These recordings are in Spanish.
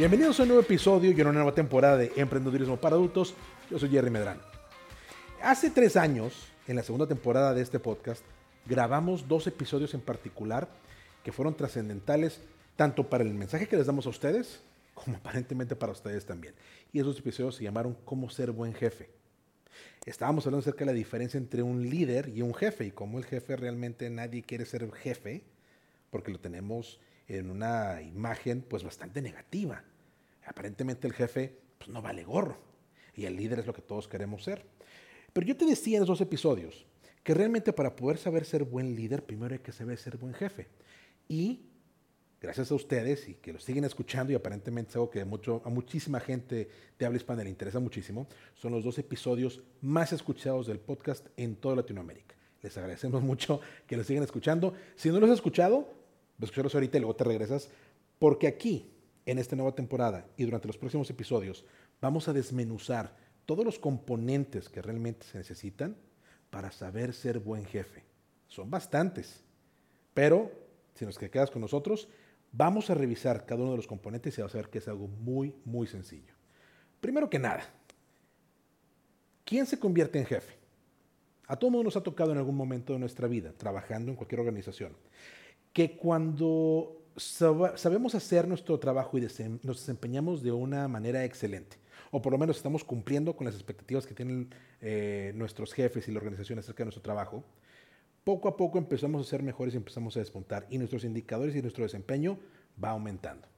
Bienvenidos a un nuevo episodio y a una nueva temporada de Emprendedurismo para Adultos. Yo soy Jerry Medrano. Hace tres años, en la segunda temporada de este podcast, grabamos dos episodios en particular que fueron trascendentales tanto para el mensaje que les damos a ustedes como aparentemente para ustedes también. Y esos episodios se llamaron Cómo ser buen jefe. Estábamos hablando acerca de la diferencia entre un líder y un jefe y cómo el jefe realmente nadie quiere ser jefe porque lo tenemos en una imagen pues bastante negativa. Aparentemente el jefe pues, no vale gorro y el líder es lo que todos queremos ser. Pero yo te decía en esos episodios que realmente para poder saber ser buen líder, primero hay que saber ser buen jefe. Y gracias a ustedes y que lo siguen escuchando y aparentemente es algo que mucho, a muchísima gente de habla hispana le interesa muchísimo, son los dos episodios más escuchados del podcast en toda Latinoamérica. Les agradecemos mucho que lo sigan escuchando. Si no los has escuchado, escucharlos ahorita y luego te regresas, porque aquí en esta nueva temporada y durante los próximos episodios vamos a desmenuzar todos los componentes que realmente se necesitan para saber ser buen jefe. Son bastantes, pero si nos quedas con nosotros, vamos a revisar cada uno de los componentes y vas a ver que es algo muy, muy sencillo. Primero que nada, ¿quién se convierte en jefe? A todo mundo nos ha tocado en algún momento de nuestra vida, trabajando en cualquier organización, que cuando sabemos hacer nuestro trabajo y nos desempeñamos de una manera excelente, o por lo menos estamos cumpliendo con las expectativas que tienen eh, nuestros jefes y la organización acerca de nuestro trabajo, poco a poco empezamos a ser mejores y empezamos a despuntar y nuestros indicadores y nuestro desempeño va aumentando.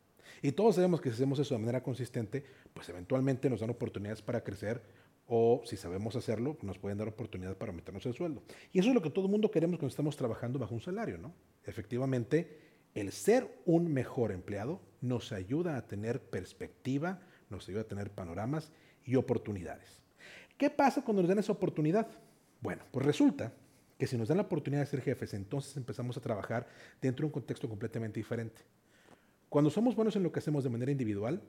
Y todos sabemos que si hacemos eso de manera consistente, pues eventualmente nos dan oportunidades para crecer o si sabemos hacerlo, nos pueden dar oportunidades para aumentarnos el sueldo. Y eso es lo que todo el mundo queremos cuando estamos trabajando bajo un salario, ¿no? Efectivamente, el ser un mejor empleado nos ayuda a tener perspectiva, nos ayuda a tener panoramas y oportunidades. ¿Qué pasa cuando nos dan esa oportunidad? Bueno, pues resulta que si nos dan la oportunidad de ser jefes, entonces empezamos a trabajar dentro de un contexto completamente diferente. Cuando somos buenos en lo que hacemos de manera individual,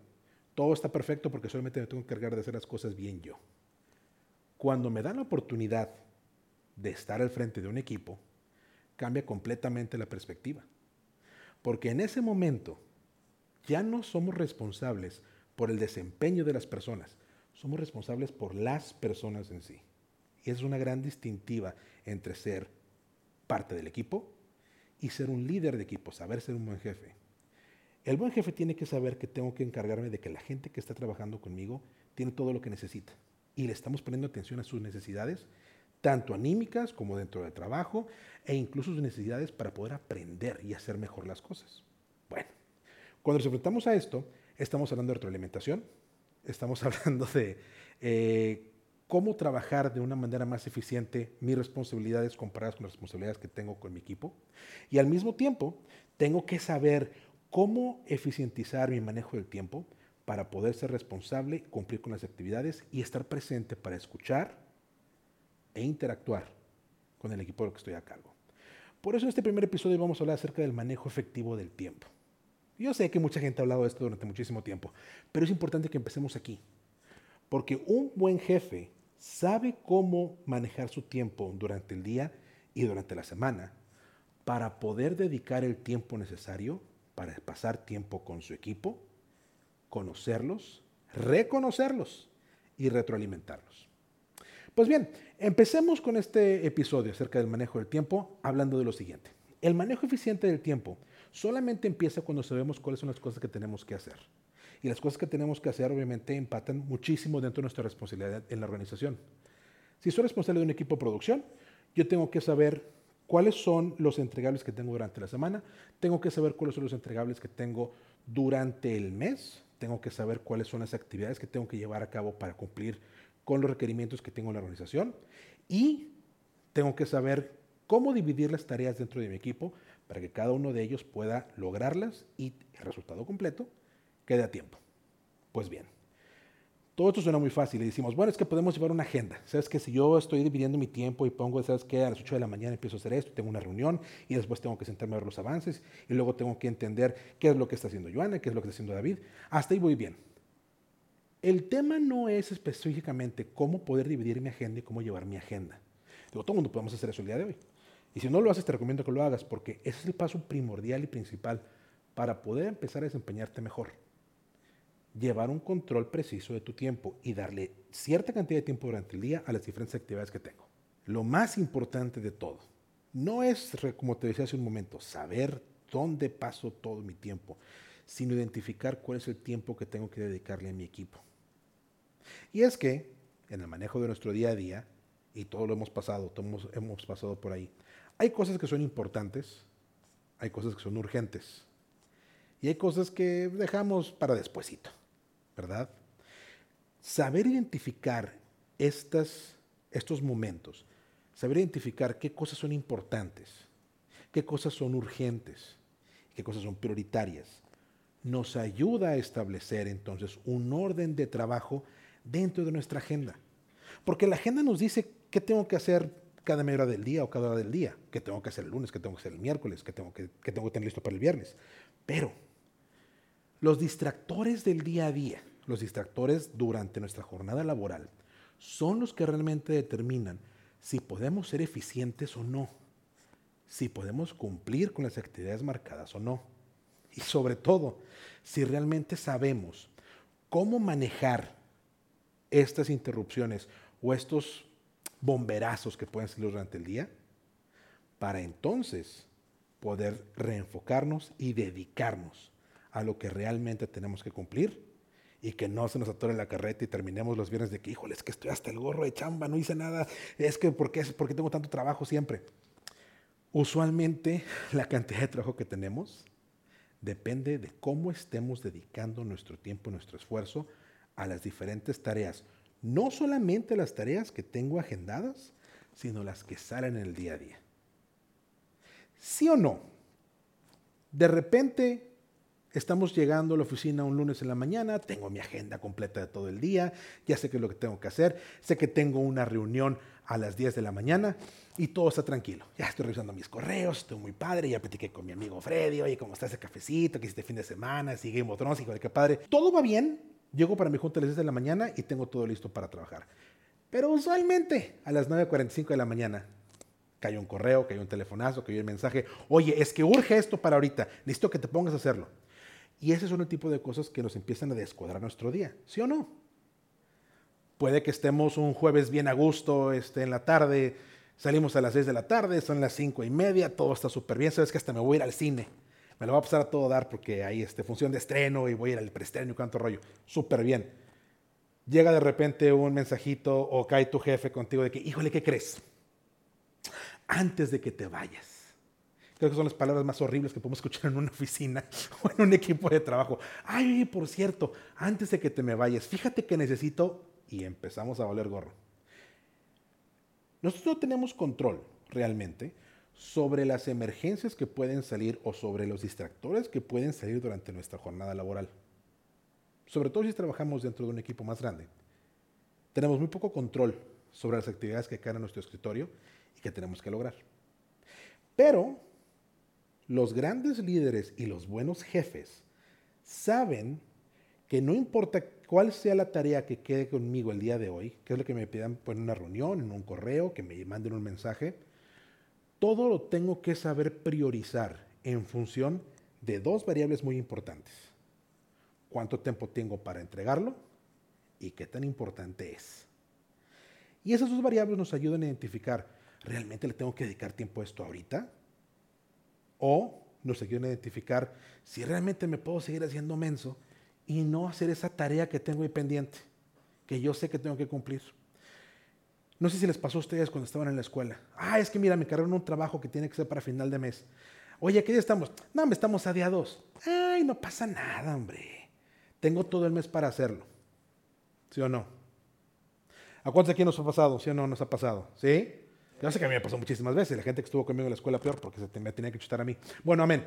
todo está perfecto porque solamente me tengo que encargar de hacer las cosas bien yo. Cuando me dan la oportunidad de estar al frente de un equipo, cambia completamente la perspectiva. Porque en ese momento ya no somos responsables por el desempeño de las personas, somos responsables por las personas en sí. Y es una gran distintiva entre ser parte del equipo y ser un líder de equipo, saber ser un buen jefe. El buen jefe tiene que saber que tengo que encargarme de que la gente que está trabajando conmigo tiene todo lo que necesita y le estamos poniendo atención a sus necesidades tanto anímicas como dentro del trabajo, e incluso sus necesidades para poder aprender y hacer mejor las cosas. Bueno, cuando nos enfrentamos a esto, estamos hablando de retroalimentación, estamos hablando de eh, cómo trabajar de una manera más eficiente mis responsabilidades comparadas con las responsabilidades que tengo con mi equipo, y al mismo tiempo tengo que saber cómo eficientizar mi manejo del tiempo para poder ser responsable, cumplir con las actividades y estar presente para escuchar, e interactuar con el equipo de lo que estoy a cargo. Por eso en este primer episodio vamos a hablar acerca del manejo efectivo del tiempo. Yo sé que mucha gente ha hablado de esto durante muchísimo tiempo, pero es importante que empecemos aquí, porque un buen jefe sabe cómo manejar su tiempo durante el día y durante la semana para poder dedicar el tiempo necesario para pasar tiempo con su equipo, conocerlos, reconocerlos y retroalimentarlos. Pues bien, empecemos con este episodio acerca del manejo del tiempo hablando de lo siguiente. El manejo eficiente del tiempo solamente empieza cuando sabemos cuáles son las cosas que tenemos que hacer. Y las cosas que tenemos que hacer obviamente empatan muchísimo dentro de nuestra responsabilidad en la organización. Si soy responsable de un equipo de producción, yo tengo que saber cuáles son los entregables que tengo durante la semana, tengo que saber cuáles son los entregables que tengo durante el mes, tengo que saber cuáles son las actividades que tengo que llevar a cabo para cumplir con los requerimientos que tengo en la organización y tengo que saber cómo dividir las tareas dentro de mi equipo para que cada uno de ellos pueda lograrlas y el resultado completo quede a tiempo. Pues bien, todo esto suena muy fácil y decimos, bueno, es que podemos llevar una agenda. Sabes que si yo estoy dividiendo mi tiempo y pongo, sabes que a las 8 de la mañana empiezo a hacer esto, tengo una reunión y después tengo que sentarme a ver los avances y luego tengo que entender qué es lo que está haciendo Joana, qué es lo que está haciendo David. Hasta ahí voy bien. El tema no es específicamente cómo poder dividir mi agenda y cómo llevar mi agenda. Digo, todo el mundo podemos hacer eso el día de hoy. Y si no lo haces, te recomiendo que lo hagas porque ese es el paso primordial y principal para poder empezar a desempeñarte mejor. Llevar un control preciso de tu tiempo y darle cierta cantidad de tiempo durante el día a las diferentes actividades que tengo. Lo más importante de todo, no es, como te decía hace un momento, saber dónde paso todo mi tiempo, sino identificar cuál es el tiempo que tengo que dedicarle a mi equipo. Y es que en el manejo de nuestro día a día, y todo lo hemos pasado, todos hemos pasado por ahí, hay cosas que son importantes, hay cosas que son urgentes, y hay cosas que dejamos para despuesito, ¿verdad? Saber identificar estos momentos, saber identificar qué cosas son importantes, qué cosas son urgentes, qué cosas son prioritarias, nos ayuda a establecer entonces un orden de trabajo dentro de nuestra agenda. Porque la agenda nos dice qué tengo que hacer cada media hora del día o cada hora del día, qué tengo que hacer el lunes, qué tengo que hacer el miércoles, qué tengo que, qué tengo que tener listo para el viernes. Pero los distractores del día a día, los distractores durante nuestra jornada laboral, son los que realmente determinan si podemos ser eficientes o no, si podemos cumplir con las actividades marcadas o no. Y sobre todo, si realmente sabemos cómo manejar estas interrupciones o estos bomberazos que pueden salir durante el día, para entonces poder reenfocarnos y dedicarnos a lo que realmente tenemos que cumplir y que no se nos atore la carreta y terminemos los viernes de que, híjole, es que estoy hasta el gorro de chamba, no hice nada, es que, ¿por qué, ¿por tengo tanto trabajo siempre? Usualmente la cantidad de trabajo que tenemos depende de cómo estemos dedicando nuestro tiempo nuestro esfuerzo a las diferentes tareas. No solamente las tareas que tengo agendadas, sino las que salen en el día a día. ¿Sí o no? De repente estamos llegando a la oficina un lunes en la mañana, tengo mi agenda completa de todo el día, ya sé qué es lo que tengo que hacer, sé que tengo una reunión a las 10 de la mañana y todo está tranquilo. Ya estoy revisando mis correos, estoy muy padre, ya platiqué con mi amigo Freddy, oye, ¿cómo está ese cafecito? ¿Qué hiciste fin de semana? Sigue en hijo de qué padre. Todo va bien, llego para mi junta a las 10 de la mañana y tengo todo listo para trabajar. Pero usualmente a las 9.45 de la mañana cae un correo, cae un telefonazo, cae un mensaje, oye, es que urge esto para ahorita, necesito que te pongas a hacerlo. Y ese son el tipo de cosas que nos empiezan a descuadrar nuestro día, ¿sí o no? Puede que estemos un jueves bien a gusto este, en la tarde, salimos a las 6 de la tarde, son las 5 y media, todo está súper bien, sabes que hasta me voy a ir al cine, me lo voy a pasar a todo dar porque hay este, función de estreno y voy a ir al preestreno y cuánto rollo, súper bien. Llega de repente un mensajito o cae tu jefe contigo de que, híjole, ¿qué crees? Antes de que te vayas, Creo que son las palabras más horribles que podemos escuchar en una oficina o en un equipo de trabajo. Ay, por cierto, antes de que te me vayas, fíjate que necesito y empezamos a valer gorro. Nosotros no tenemos control realmente sobre las emergencias que pueden salir o sobre los distractores que pueden salir durante nuestra jornada laboral. Sobre todo si trabajamos dentro de un equipo más grande. Tenemos muy poco control sobre las actividades que caen en nuestro escritorio y que tenemos que lograr. Pero los grandes líderes y los buenos jefes saben que no importa cuál sea la tarea que quede conmigo el día de hoy, que es lo que me pidan en una reunión, en un correo, que me manden un mensaje, todo lo tengo que saber priorizar en función de dos variables muy importantes. Cuánto tiempo tengo para entregarlo y qué tan importante es. Y esas dos variables nos ayudan a identificar, ¿realmente le tengo que dedicar tiempo a esto ahorita? O nos ayudan a identificar si realmente me puedo seguir haciendo menso y no hacer esa tarea que tengo ahí pendiente, que yo sé que tengo que cumplir. No sé si les pasó a ustedes cuando estaban en la escuela. Ah, es que mira, me cargaron un trabajo que tiene que ser para final de mes. Oye, ¿qué día estamos? No, me estamos a día dos. Ay, no pasa nada, hombre. Tengo todo el mes para hacerlo. ¿Sí o no? ¿A cuántos aquí nos ha pasado? ¿Sí o no nos ha pasado? ¿Sí? Yo sé que a mí me pasó muchísimas veces, la gente que estuvo conmigo en la escuela peor porque se me tenía que chutar a mí. Bueno, amén.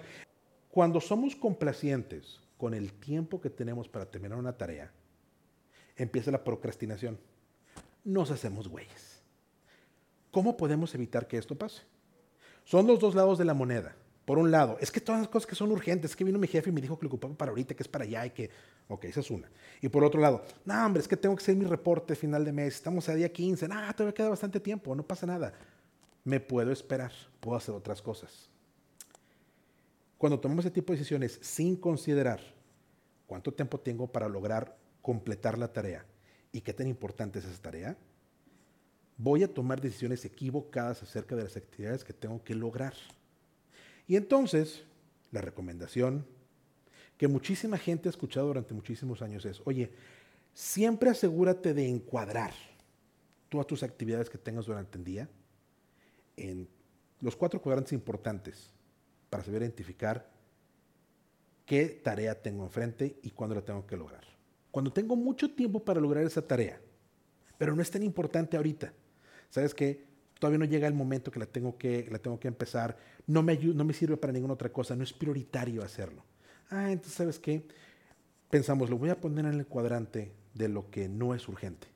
Cuando somos complacientes con el tiempo que tenemos para terminar una tarea, empieza la procrastinación. Nos hacemos güeyes. ¿Cómo podemos evitar que esto pase? Son los dos lados de la moneda. Por un lado, es que todas las cosas que son urgentes, es que vino mi jefe y me dijo que lo ocupaba para ahorita, que es para allá y que... Ok, esa es una. Y por otro lado, no, hombre, es que tengo que hacer mi reporte final de mes, estamos a día 15, no, todavía queda bastante tiempo, no pasa nada. Me puedo esperar, puedo hacer otras cosas. Cuando tomamos ese tipo de decisiones sin considerar cuánto tiempo tengo para lograr completar la tarea y qué tan importante es esa tarea, voy a tomar decisiones equivocadas acerca de las actividades que tengo que lograr. Y entonces, la recomendación que muchísima gente ha escuchado durante muchísimos años es, oye, siempre asegúrate de encuadrar todas tus actividades que tengas durante el día en los cuatro cuadrantes importantes para saber identificar qué tarea tengo enfrente y cuándo la tengo que lograr. Cuando tengo mucho tiempo para lograr esa tarea, pero no es tan importante ahorita, ¿sabes qué? Todavía no llega el momento que la tengo que, la tengo que empezar, no me, no me sirve para ninguna otra cosa, no es prioritario hacerlo. Ah, entonces, ¿sabes qué? Pensamos, lo voy a poner en el cuadrante de lo que no es urgente.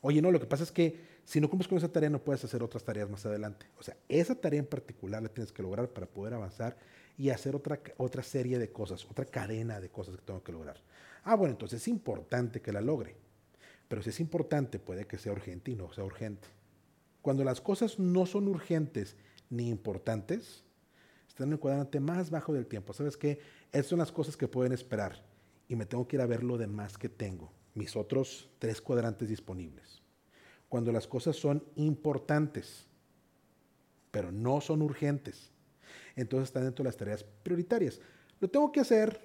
Oye, no, lo que pasa es que si no cumples con esa tarea no puedes hacer otras tareas más adelante. O sea, esa tarea en particular la tienes que lograr para poder avanzar y hacer otra, otra serie de cosas, otra cadena de cosas que tengo que lograr. Ah, bueno, entonces es importante que la logre. Pero si es importante, puede que sea urgente y no sea urgente. Cuando las cosas no son urgentes ni importantes, están en el cuadrante más bajo del tiempo. ¿Sabes qué? Estas son las cosas que pueden esperar y me tengo que ir a ver lo demás que tengo, mis otros tres cuadrantes disponibles. Cuando las cosas son importantes, pero no son urgentes, entonces están dentro de las tareas prioritarias. Lo tengo que hacer,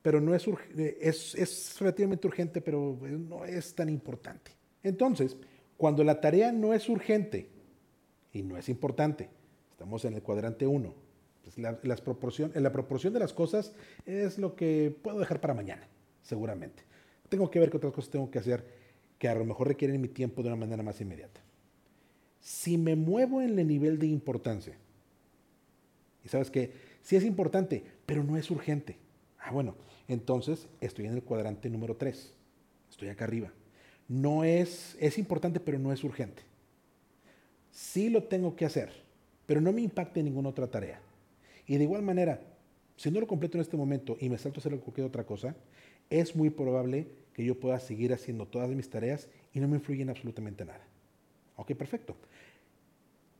pero no es, es, es relativamente urgente, pero no es tan importante. Entonces, cuando la tarea no es urgente y no es importante, estamos en el cuadrante 1, pues la, las proporción, la proporción de las cosas es lo que puedo dejar para mañana, seguramente. Tengo que ver qué otras cosas tengo que hacer que a lo mejor requieren mi tiempo de una manera más inmediata. Si me muevo en el nivel de importancia, y sabes que sí es importante, pero no es urgente. Ah, bueno, entonces estoy en el cuadrante número 3. Estoy acá arriba. No es, es importante, pero no es urgente. Sí lo tengo que hacer, pero no me impacta en ninguna otra tarea. Y de igual manera, si no lo completo en este momento y me salto a hacer cualquier otra cosa, es muy probable que yo pueda seguir haciendo todas mis tareas y no me influyen absolutamente nada. Ok, perfecto.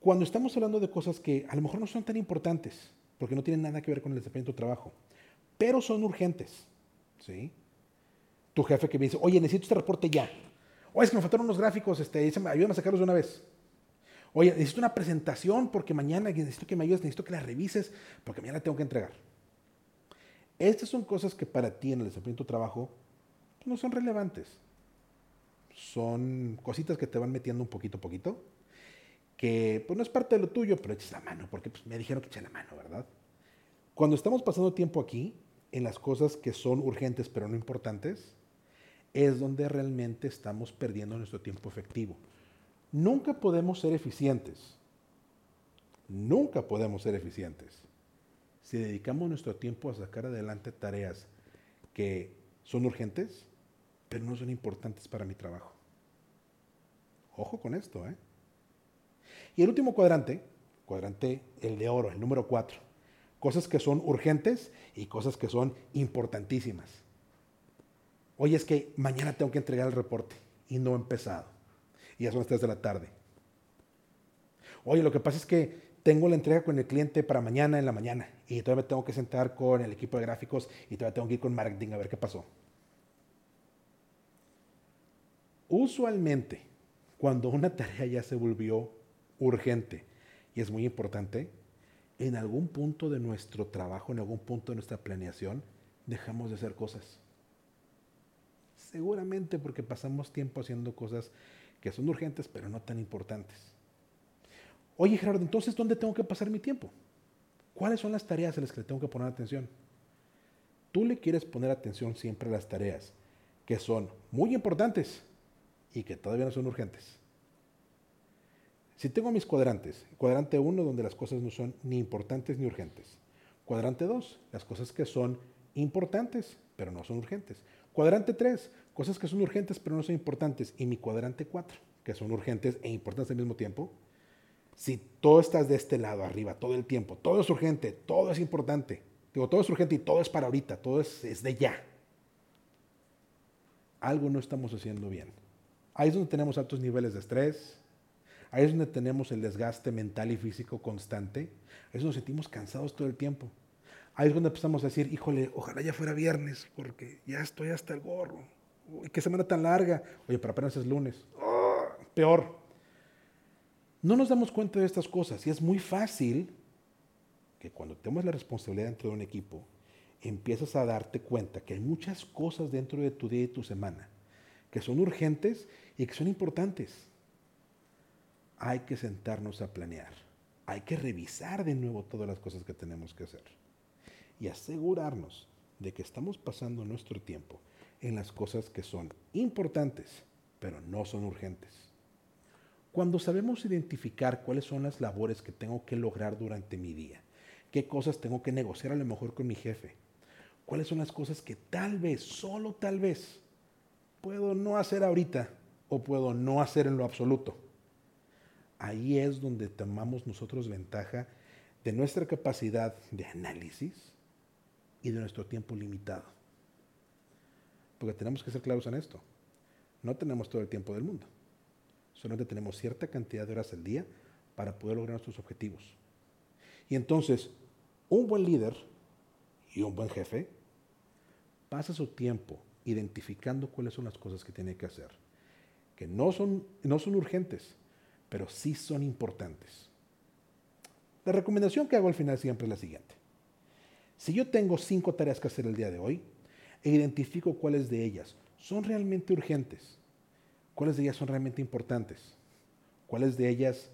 Cuando estamos hablando de cosas que a lo mejor no son tan importantes, porque no tienen nada que ver con el desempeño de tu trabajo, pero son urgentes, ¿sí? Tu jefe que me dice, oye, necesito este reporte ya. Oye, es que me faltaron unos gráficos, este, ayúdame a sacarlos de una vez. Oye, necesito una presentación porque mañana necesito que me ayudes, necesito que la revises porque mañana tengo que entregar. Estas son cosas que para ti en el desempeño de tu trabajo no son relevantes. Son cositas que te van metiendo un poquito a poquito, que pues no es parte de lo tuyo, pero eches la mano, porque pues, me dijeron que eche la mano, ¿verdad? Cuando estamos pasando tiempo aquí, en las cosas que son urgentes pero no importantes, es donde realmente estamos perdiendo nuestro tiempo efectivo. Nunca podemos ser eficientes. Nunca podemos ser eficientes si dedicamos nuestro tiempo a sacar adelante tareas que son urgentes, pero no son importantes para mi trabajo. Ojo con esto, ¿eh? Y el último cuadrante, cuadrante el de oro, el número 4, cosas que son urgentes y cosas que son importantísimas. Oye, es que mañana tengo que entregar el reporte y no he empezado. Y ya son las 3 de la tarde. Oye, lo que pasa es que tengo la entrega con el cliente para mañana en la mañana y todavía me tengo que sentar con el equipo de gráficos y todavía tengo que ir con marketing a ver qué pasó. Usualmente, cuando una tarea ya se volvió urgente y es muy importante, en algún punto de nuestro trabajo, en algún punto de nuestra planeación, dejamos de hacer cosas. Seguramente porque pasamos tiempo haciendo cosas que son urgentes pero no tan importantes. Oye, Gerardo, entonces, ¿dónde tengo que pasar mi tiempo? ¿Cuáles son las tareas a las que le tengo que poner atención? Tú le quieres poner atención siempre a las tareas que son muy importantes y que todavía no son urgentes. Si tengo mis cuadrantes, cuadrante 1 donde las cosas no son ni importantes ni urgentes. Cuadrante 2, las cosas que son importantes pero no son urgentes. Cuadrante 3, cosas que son urgentes pero no son importantes. Y mi cuadrante 4, que son urgentes e importantes al mismo tiempo, si todo estás de este lado arriba todo el tiempo, todo es urgente, todo es importante, digo, todo es urgente y todo es para ahorita, todo es, es de ya, algo no estamos haciendo bien. Ahí es donde tenemos altos niveles de estrés, ahí es donde tenemos el desgaste mental y físico constante, ahí es donde nos sentimos cansados todo el tiempo. Ahí es cuando empezamos a decir, híjole, ojalá ya fuera viernes, porque ya estoy hasta el gorro. Uy, qué semana tan larga. Oye, pero apenas es lunes. Oh, peor. No nos damos cuenta de estas cosas y es muy fácil que cuando tenemos la responsabilidad dentro de un equipo, empiezas a darte cuenta que hay muchas cosas dentro de tu día y tu semana que son urgentes y que son importantes. Hay que sentarnos a planear. Hay que revisar de nuevo todas las cosas que tenemos que hacer y asegurarnos de que estamos pasando nuestro tiempo en las cosas que son importantes, pero no son urgentes. Cuando sabemos identificar cuáles son las labores que tengo que lograr durante mi día, qué cosas tengo que negociar a lo mejor con mi jefe, cuáles son las cosas que tal vez, solo tal vez, puedo no hacer ahorita o puedo no hacer en lo absoluto. Ahí es donde tomamos nosotros ventaja de nuestra capacidad de análisis y de nuestro tiempo limitado. Porque tenemos que ser claros en esto. No tenemos todo el tiempo del mundo. Solamente tenemos cierta cantidad de horas al día para poder lograr nuestros objetivos. Y entonces, un buen líder y un buen jefe pasa su tiempo identificando cuáles son las cosas que tiene que hacer, que no son, no son urgentes, pero sí son importantes. La recomendación que hago al final siempre es la siguiente. Si yo tengo cinco tareas que hacer el día de hoy, e identifico cuáles de ellas son realmente urgentes, cuáles de ellas son realmente importantes, cuáles de ellas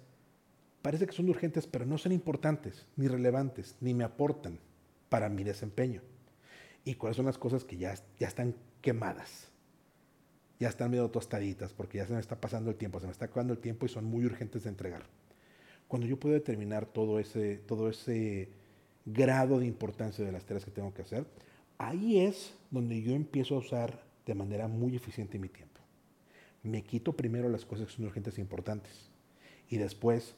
parece que son urgentes pero no son importantes, ni relevantes, ni me aportan para mi desempeño, y cuáles son las cosas que ya, ya están quemadas. Ya están medio tostaditas porque ya se me está pasando el tiempo, se me está acabando el tiempo y son muy urgentes de entregar. Cuando yo puedo determinar todo ese, todo ese grado de importancia de las tareas que tengo que hacer, ahí es donde yo empiezo a usar de manera muy eficiente mi tiempo. Me quito primero las cosas que son urgentes e importantes y después,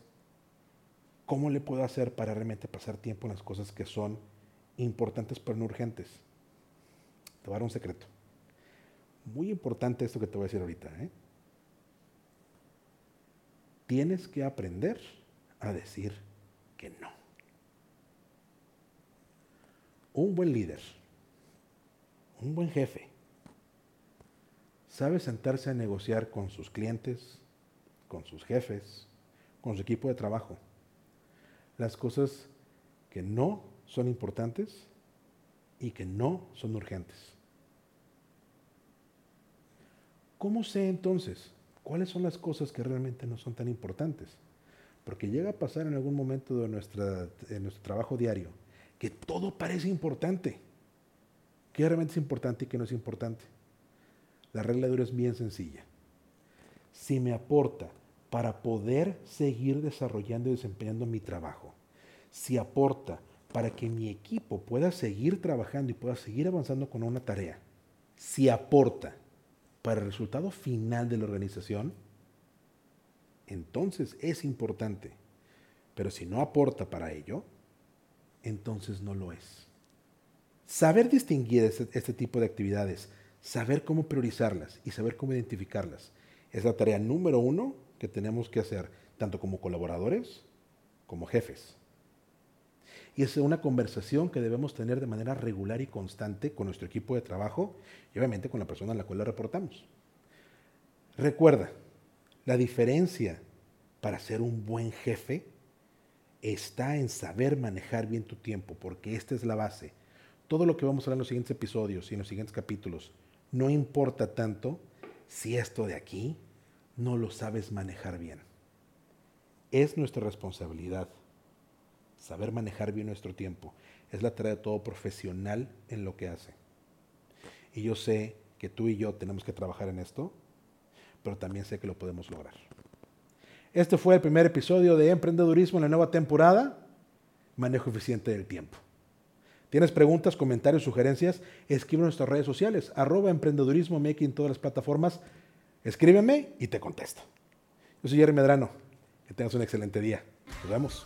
¿cómo le puedo hacer para realmente pasar tiempo en las cosas que son importantes pero no urgentes? Te voy a dar un secreto. Muy importante esto que te voy a decir ahorita. ¿eh? Tienes que aprender a decir que no. Un buen líder, un buen jefe, sabe sentarse a negociar con sus clientes, con sus jefes, con su equipo de trabajo, las cosas que no son importantes y que no son urgentes. ¿Cómo sé entonces cuáles son las cosas que realmente no son tan importantes? Porque llega a pasar en algún momento de, nuestra, nuestro trabajo diario que todo parece importante. ¿Qué realmente es importante y qué no es importante? La regla de oro es bien sencilla. Si me aporta para poder seguir desarrollando y desempeñando mi trabajo, si aporta para que mi equipo pueda seguir trabajando y pueda seguir avanzando con una tarea, si aporta para el resultado final de la organización, entonces es importante. Pero si no aporta para ello, entonces no lo es. Saber distinguir este, este, tipo de actividades, saber cómo priorizarlas y saber cómo identificarlas, es la tarea número uno que tenemos que hacer, tanto como colaboradores como jefes. Y es una conversación que debemos tener de manera regular y constante con nuestro equipo de trabajo y obviamente con la persona a la cual le reportamos. Recuerda, la diferencia para ser un buen jefe está en saber manejar bien tu tiempo, porque esta es la base. Todo lo que vamos a hablar en los siguientes episodios y en los siguientes capítulos, no importa tanto si esto de aquí no lo sabes manejar bien. Es nuestra responsabilidad saber manejar bien nuestro tiempo. Es la tarea de todo profesional en lo que hace. Y yo sé que tú y yo tenemos que trabajar en esto, pero también sé que lo podemos lograr. Este fue el primer episodio de Emprendedurismo en la nueva temporada, Manejo Eficiente del Tiempo. ¿Tienes preguntas, comentarios, sugerencias? Escribe en nuestras redes sociales, arroba emprendedurismo en todas las plataformas. Escríbeme y te contesto. Yo soy Jerry Medrano. Que tengas un excelente día. Nos vemos.